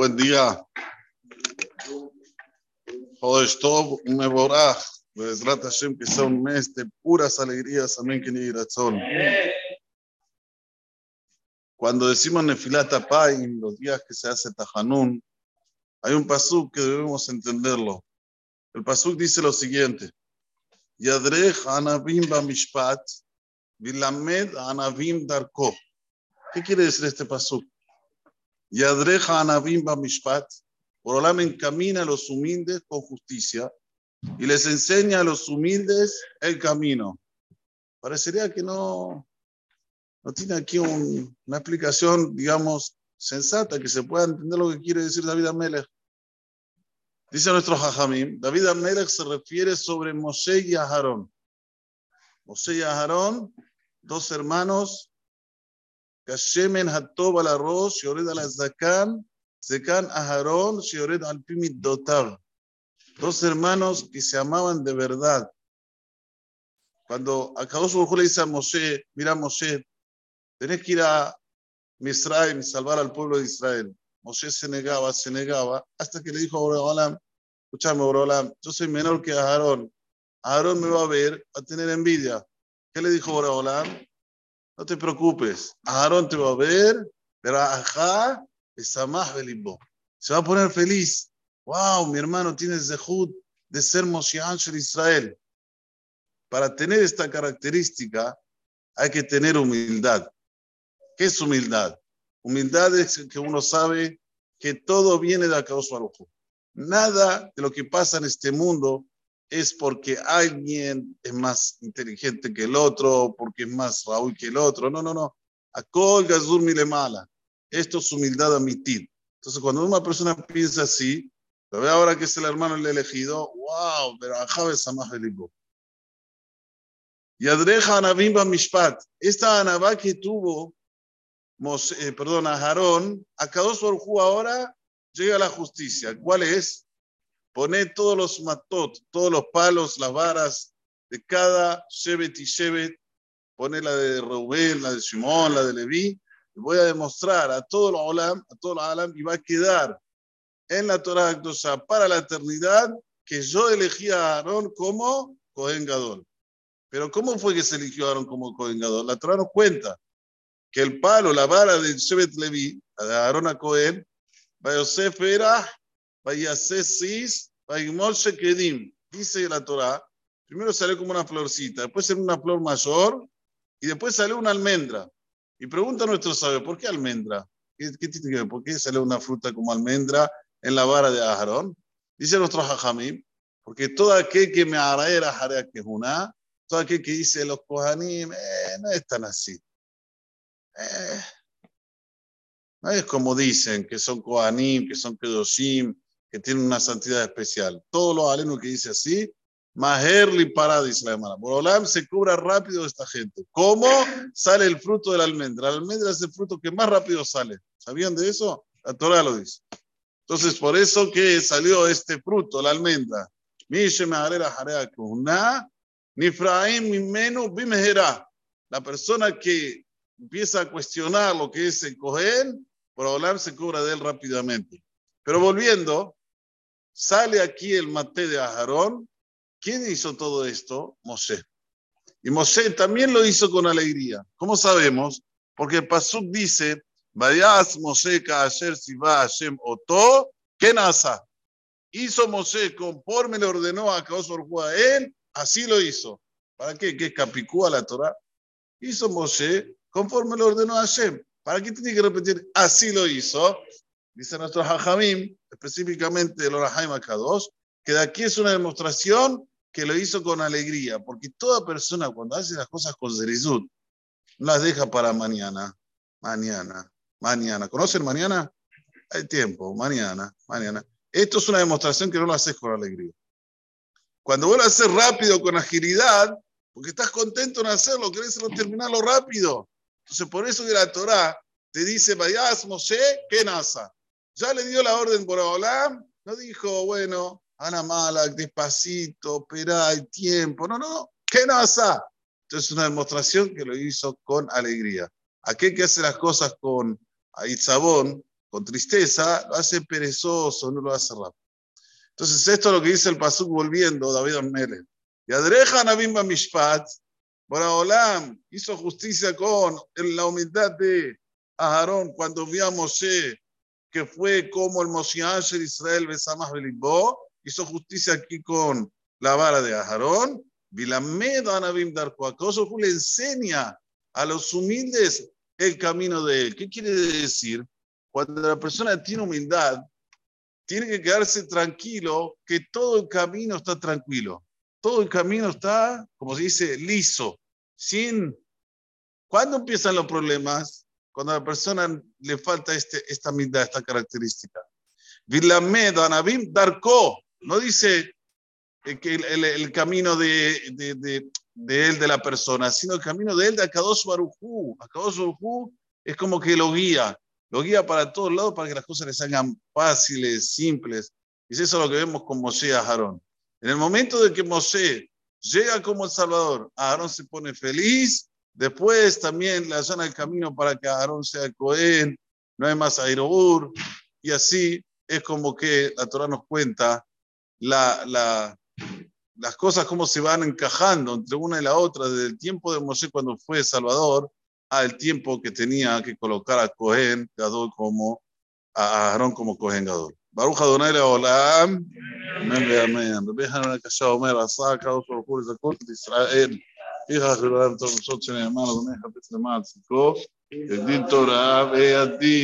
Buen día. Jodesh Tov, Mevorach. Bezrat Hashem, que sea un mes de puras alegrías. Amén, que ni razón. Cuando decimos Nefilat en los días que se hace Tajanun, hay un pasuk que debemos entenderlo. El pasuk dice lo siguiente: Yadrech anavim mishpat, vilamed anavim darko. ¿Qué quiere decir este pasuk? Yadreja anavim mishpat. Borolam encamina a los humildes con justicia y les enseña a los humildes el camino. Parecería que no, no tiene aquí una explicación, digamos, sensata, que se pueda entender lo que quiere decir David Amelech. Dice nuestro Jajamim, David Amelech se refiere sobre Moshe y Aharón. Moshe y Aharón, dos hermanos, Kashemen Hatob al arroz, Yored al Zakan, Zekan Aharón, Yored al Pimit Dotar. Dos hermanos que se amaban de verdad. Cuando Akadosh Baruj le dice a Moshe, mira Moshe, tenés que ir a Misraim salvar al pueblo de Israel. Moshe se negaba, se negaba, hasta que le dijo a Boreolam, escúchame Boreolam, yo soy menor que Aarón. Aarón me va a ver, a tener envidia. ¿Qué le dijo Boreolam? No te preocupes, Aarón te va a ver, pero ajá, más belimbo. Se va a poner feliz wow, mi hermano tiene zehut de ser Moshe de Israel. Para tener esta característica hay que tener humildad. ¿Qué es humildad? Humildad es que uno sabe que todo viene de Akadosh Baruj Nada de lo que pasa en este mundo es porque alguien es más inteligente que el otro, porque es más Raúl que el otro. No, no, no. Akol Gazur mala. Esto es humildad admitir. Entonces, cuando una persona piensa así, lo ve ahora que es el hermano el elegido. ¡Wow! Pero Ajabe más Belibo. Y Adreja Anabimba Mishpat. Esta Anabá que tuvo, eh, perdón, a Jarón, a Kadosh ahora llega a la justicia. ¿Cuál es? Pone todos los matot, todos los palos, las varas de cada Shevet y Shevet. Pone la de Rubén, la de Simón, la de Leví. Voy a demostrar a todos los Olam, a todos los Alam, y va a quedar en la Torah Akdosha para la eternidad que yo elegí a Aarón como Cohen Gadol. Pero ¿cómo fue que se eligió a Aarón como Cohen Gadol? La Torah nos cuenta que el palo, la vara de Shevet Levi, la de Aarón a Cohen, Yosef era. Dice la Torah, primero sale como una florcita, después sale una flor mayor y después sale una almendra. Y pregunta a nuestro sabio, ¿por qué almendra? ¿Qué, qué tiene que ver? ¿Por qué sale una fruta como almendra en la vara de Aharón. Dice nuestro Jajamim, porque todo aquel que me era jarea que una, todo aquel que dice los Kohanim, eh, no es tan así. Eh, no es como dicen que son Kohanim, que son Kedoshim, que tienen una santidad especial. Todos los alenos que dice así, Maherli para, dice la hermana. Borolam se cubra rápido esta gente. ¿Cómo sale el fruto de la almendra? La almendra es el fruto que más rápido sale. ¿Sabían de eso? La Torah lo dice. Entonces, por eso que salió este fruto, la almendra. La persona que empieza a cuestionar lo que es el Cohen, hablar se cubra de él rápidamente. Pero volviendo, sale aquí el mate de Aarón. ¿Quién hizo todo esto? Mosé. Y Mosé también lo hizo con alegría. ¿Cómo sabemos? Porque el Pasuk dice, Vayas Moshe Kaasher Siva Hashem Oto, ¿qué nasa? Hizo Moshe conforme le ordenó a Kaos a él, así lo hizo. ¿Para qué? ¿Qué capicúa la Torah? Hizo Moshe conforme le ordenó a Hashem. ¿Para qué tiene que repetir? Así lo hizo. Dice nuestro Hajamim, específicamente el Orahaim Akadosh, que de aquí es una demostración que lo hizo con alegría, porque toda persona cuando hace las cosas con no las deja para mañana, mañana, Mañana. ¿Conocen mañana? Hay tiempo, mañana, mañana. Esto es una demostración que no lo haces con alegría. Cuando vos lo haces rápido, con agilidad, porque estás contento en hacerlo, querés terminarlo rápido. Entonces, por eso que la Torah te dice, vayas Moshe, ¿qué nasa? Ya le dio la orden por Olam, no dijo, bueno, Ana Malak, despacito, espera, hay tiempo. No, no, ¿qué nasa? Entonces, es una demostración que lo hizo con alegría. Aquel que hace las cosas con a Itzabón, con tristeza, lo hace perezoso, no lo hace rápido. Entonces, esto es lo que dice el Pasuk volviendo, David Amele. Y adreja Nabim Mishpat, Olam hizo justicia con la humildad de Aarón cuando vio a Moshe, que fue como el Moshiach de Israel, Besamah Belibó, hizo justicia aquí con la vara de Aarón. Vilamed Anabim Darkoakoso le enseña a los humildes el camino de él. ¿Qué quiere decir? Cuando la persona tiene humildad, tiene que quedarse tranquilo que todo el camino está tranquilo. Todo el camino está, como se dice, liso, sin... ¿Cuándo empiezan los problemas? Cuando a la persona le falta este, esta humildad, esta característica. Vilamed Anabim Darko, no dice que el, el, camino de, de, de, de, él, de la persona, sino el camino de él, de Akadosh Barujú. Akadosh Barujú es como que lo guía, lo guía para todos lados para que las cosas les hagan fáciles, simples. Y es eso lo que vemos con Moshe y Aarón. En el momento de que Moshe llega como el Salvador, Aarón se pone feliz, después también le allana el camino para que Aarón sea Cohen, no hay más Airobur, y así es como que la Torah nos cuenta la, la, las cosas cómo se van encajando entre una y la otra desde el tiempo de Moshe cuando fue Salvador al tiempo que tenía que colocar a Cohen Gadol como a Aarón como Cohen Gadol. Adonai Leolam, amén amén. Rabbi Hanan Kasha Omer, Asa, Kadosh Baruch Hu, Zakot de Israel, hija de todos nosotros, hermanos, Adonai, Japet Lemat, Ziko, el Din Torah, ve a ti.